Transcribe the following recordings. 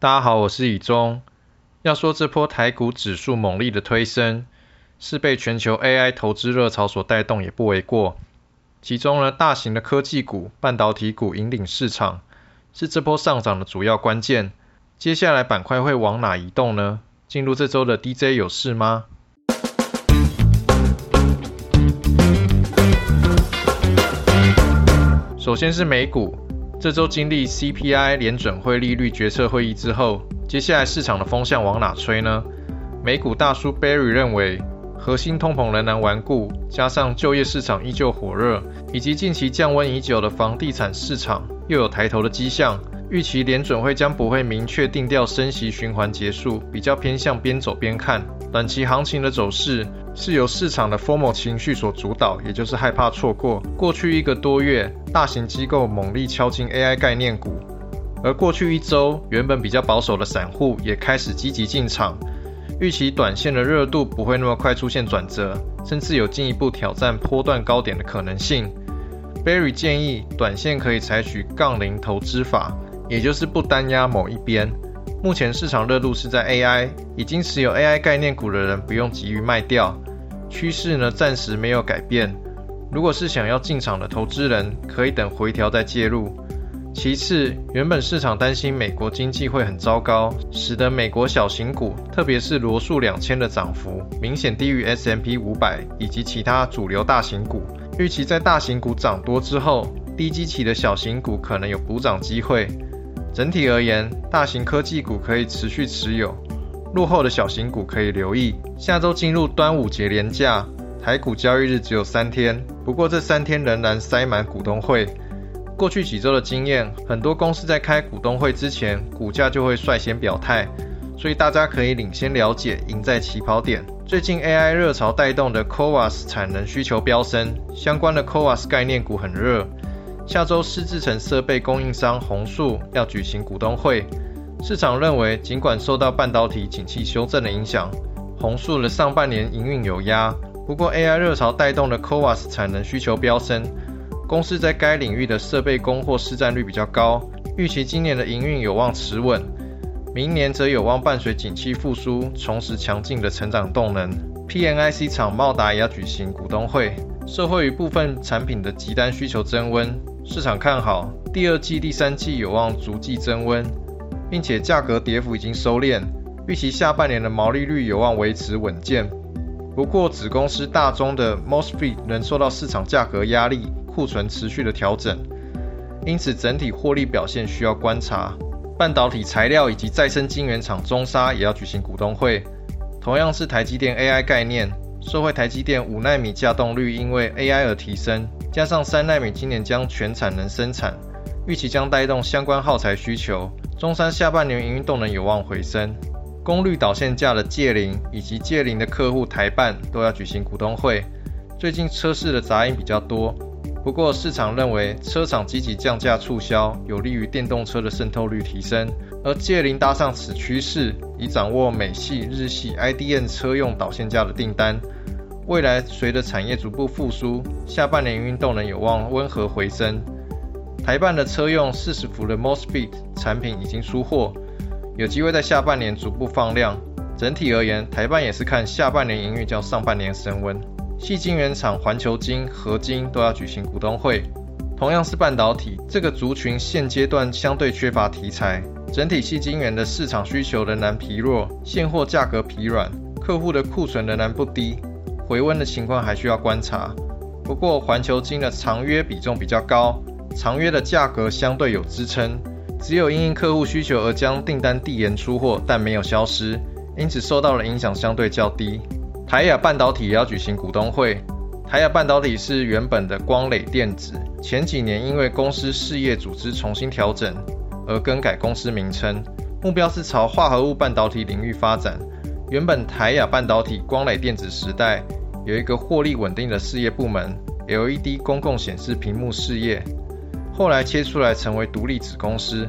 大家好，我是以中。要说这波台股指数猛力的推升，是被全球 AI 投资热潮所带动，也不为过。其中呢，大型的科技股、半导体股引领市场，是这波上涨的主要关键。接下来板块会往哪移动呢？进入这周的 DJ 有事吗？首先是美股。这周经历 CPI 联准会利率决策会议之后，接下来市场的风向往哪吹呢？美股大叔 Barry 认为，核心通膨仍然顽固，加上就业市场依旧火热，以及近期降温已久的房地产市场又有抬头的迹象，预期联准会将不会明确定调升息循环结束，比较偏向边走边看。短期行情的走势是由市场的 formal 情绪所主导，也就是害怕错过。过去一个多月，大型机构猛力敲进 AI 概念股，而过去一周，原本比较保守的散户也开始积极进场。预期短线的热度不会那么快出现转折，甚至有进一步挑战波段高点的可能性。Barry 建议，短线可以采取杠铃投资法，也就是不单压某一边。目前市场热度是在 AI，已经持有 AI 概念股的人不用急于卖掉，趋势呢暂时没有改变。如果是想要进场的投资人，可以等回调再介入。其次，原本市场担心美国经济会很糟糕，使得美国小型股，特别是罗素两千的涨幅明显低于 S M P 五百以及其他主流大型股。预期在大型股涨多之后，低基期的小型股可能有补涨机会。整体而言，大型科技股可以持续持有，落后的小型股可以留意。下周进入端午节连假，台股交易日只有三天，不过这三天仍然塞满股东会。过去几周的经验，很多公司在开股东会之前，股价就会率先表态，所以大家可以领先了解，赢在起跑点。最近 AI 热潮带动的 CoWAS 产能需求飙升，相关的 CoWAS 概念股很热。下周，施制成设备供应商宏树要举行股东会。市场认为，尽管受到半导体景气修正的影响，宏树的上半年营运有压。不过，AI 热潮带动的 CoWAS 产能需求飙升，公司在该领域的设备供货市占率比较高，预期今年的营运有望持稳，明年则有望伴随景气复苏，重拾强劲的成长动能。PNIC 厂茂达也要举行股东会，受惠于部分产品的急单需求增温。市场看好第二季、第三季有望逐季增温，并且价格跌幅已经收敛，预期下半年的毛利率有望维持稳健。不过，子公司大中的 Mosfet 仍受到市场价格压力，库存持续的调整，因此整体获利表现需要观察。半导体材料以及再生晶圆厂中沙也要举行股东会，同样是台积电 AI 概念，受惠台积电五纳米架动率因为 AI 而提升。加上三纳米今年将全产能生产，预期将带动相关耗材需求。中山下半年营运动能有望回升。功率导线架的界灵以及界灵的客户台办都要举行股东会。最近车市的杂音比较多，不过市场认为车厂积极降价促销，有利于电动车的渗透率提升。而界灵搭上此趋势，已掌握美系、日系 IDN 车用导线架的订单。未来随着产业逐步复苏，下半年运动能有望温和回升。台办的车用四十伏的 Mosfet 产品已经出货，有机会在下半年逐步放量。整体而言，台办也是看下半年营运较上半年升温。细晶圆厂环球晶、合晶都要举行股东会，同样是半导体这个族群，现阶段相对缺乏题材，整体细晶圆的市场需求仍然疲弱，现货价格疲软，客户的库存仍然不低。回温的情况还需要观察，不过环球金的长约比重比较高，长约的价格相对有支撑。只有因应客户需求而将订单递延出货，但没有消失，因此受到的影响相对较低。台亚半导体也要举行股东会。台亚半导体是原本的光磊电子，前几年因为公司事业组织重新调整而更改公司名称，目标是朝化合物半导体领域发展。原本台亚半导体光磊电子时代。有一个获利稳定的事业部门，LED 公共显示屏幕事业，后来切出来成为独立子公司。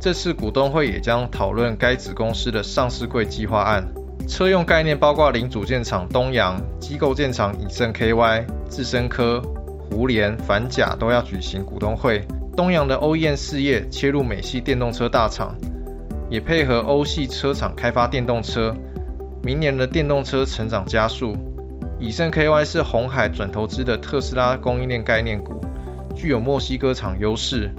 这次股东会也将讨论该子公司的上市柜计划案。车用概念包括零组件厂东阳、机构建厂以盛 KY、智深科、胡联、反甲都要举行股东会。东阳的 OEM 事业切入美系电动车大厂，也配合欧系车厂开发电动车，明年的电动车成长加速。以盛 KY 是红海转投资的特斯拉供应链概念股，具有墨西哥厂优势。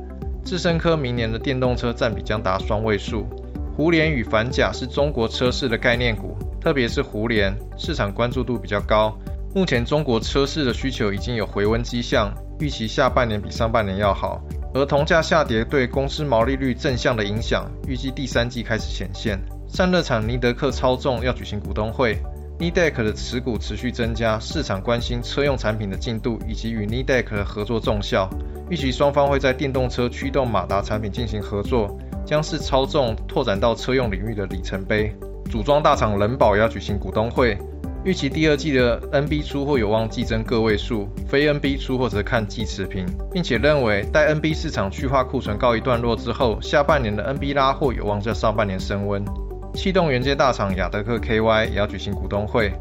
智深科明年的电动车占比将达双位数。胡联与反甲是中国车市的概念股，特别是胡联，市场关注度比较高。目前中国车市的需求已经有回温迹象，预期下半年比上半年要好。而铜价下跌对公司毛利率正向的影响，预计第三季开始显现。散热厂尼德克超重要举行股东会。Nidec 的持股持续增加，市场关心车用产品的进度以及与 Nidec 的合作重效，预期双方会在电动车驱动马达产品进行合作，将是超重拓展到车用领域的里程碑。组装大厂人保要举行股东会，预期第二季的 NB 出货有望季增个位数，非 NB 出货则看季持平，并且认为待 NB 市场去化库存告一段落之后，下半年的 NB 拉货有望在上半年升温。气动元件大厂雅德克 KY 也要举行股东会，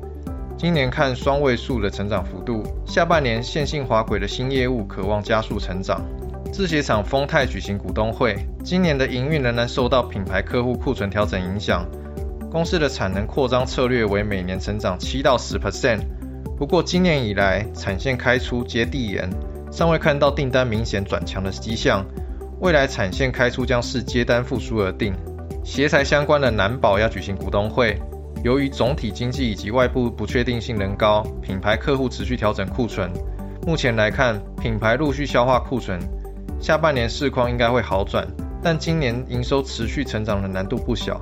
今年看双位数的成长幅度，下半年线性滑轨的新业务渴望加速成长。制鞋厂丰泰举行股东会，今年的营运仍然受到品牌客户库存调整影响，公司的产能扩张策略为每年成长七到十 percent，不过今年以来产线开出接地延，尚未看到订单明显转强的迹象，未来产线开出将视接单复苏而定。鞋材相关的南宝要举行股东会，由于总体经济以及外部不确定性仍高，品牌客户持续调整库存。目前来看，品牌陆续消化库存，下半年市况应该会好转，但今年营收持续成长的难度不小。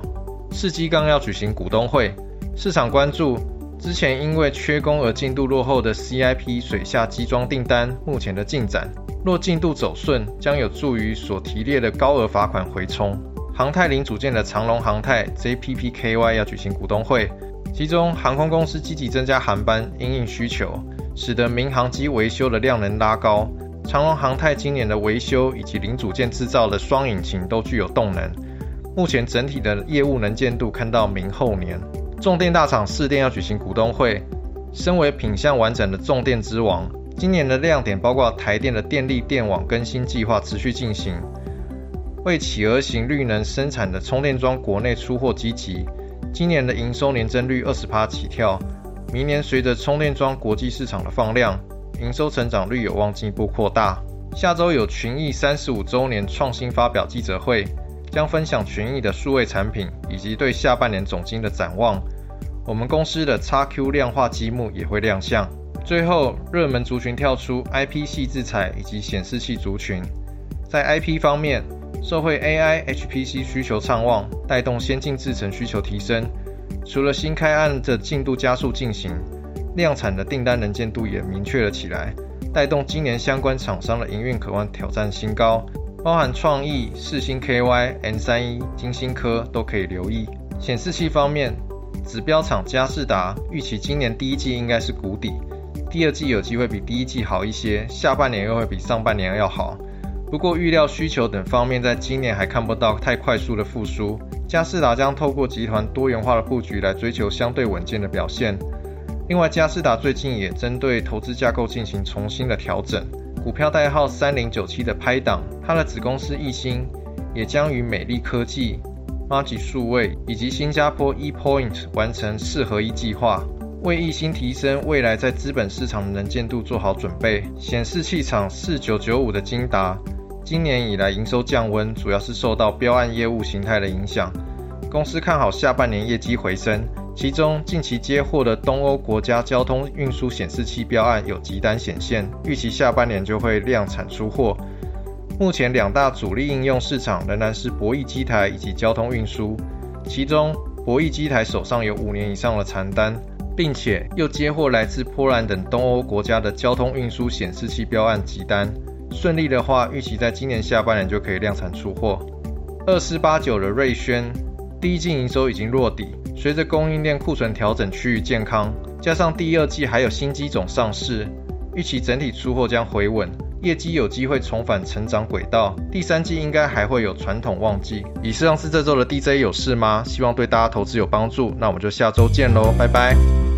世基刚要举行股东会，市场关注之前因为缺工而进度落后的 CIP 水下机装订单目前的进展，若进度走顺，将有助于所提列的高额罚款回冲。航太零组件的长龙航太 JPPKY 要举行股东会，其中航空公司积极增加航班因应需求，使得民航机维修的量能拉高。长龙航太今年的维修以及零组件制造的双引擎都具有动能，目前整体的业务能见度看到明后年。重电大厂四电要举行股东会，身为品相完整的重电之王，今年的亮点包括台电的电力电网更新计划持续进行。为企鹅型绿能生产的充电桩国内出货积极，今年的营收年增率二十趴起跳，明年随着充电桩国际市场的放量，营收成长率有望进一步扩大。下周有群益三十五周年创新发表记者会，将分享群益的数位产品以及对下半年总金的展望。我们公司的 XQ 量化积木也会亮相。最后，热门族群跳出 IP 系制裁以及显示器族群，在 IP 方面。社会 AI HPC 需求畅旺，带动先进制程需求提升。除了新开案的进度加速进行，量产的订单能见度也明确了起来，带动今年相关厂商的营运渴望挑战新高，包含创意、四星 KY、N 三一、金星科都可以留意。显示器方面，指标厂嘉士达预期今年第一季应该是谷底，第二季有机会比第一季好一些，下半年又会比上半年要好。不过，预料需求等方面，在今年还看不到太快速的复苏。嘉士达将透过集团多元化的布局来追求相对稳健的表现。另外，嘉士达最近也针对投资架构进行重新的调整，股票代号三零九七的拍档，它的子公司易星也将与美丽科技、马吉数位以及新加坡 ePoint 完成四合一计划，为易星提升未来在资本市场的能见度做好准备。显示器厂四九九五的金达。今年以来营收降温，主要是受到标案业务形态的影响。公司看好下半年业绩回升，其中近期接获的东欧国家交通运输显示器标案有急单显现，预期下半年就会量产出货。目前两大主力应用市场仍然是博弈机台以及交通运输，其中博弈机台手上有五年以上的残单，并且又接获来自波兰等东欧国家的交通运输显示器标案急单。顺利的话，预期在今年下半年就可以量产出货。二四八九的瑞轩第一季营收已经落底，随着供应链库存调整趋于健康，加上第二季还有新机种上市，预期整体出货将回稳，业绩有机会重返成长轨道。第三季应该还会有传统旺季。以上是这周的 DJ 有事吗？希望对大家投资有帮助，那我们就下周见喽，拜拜。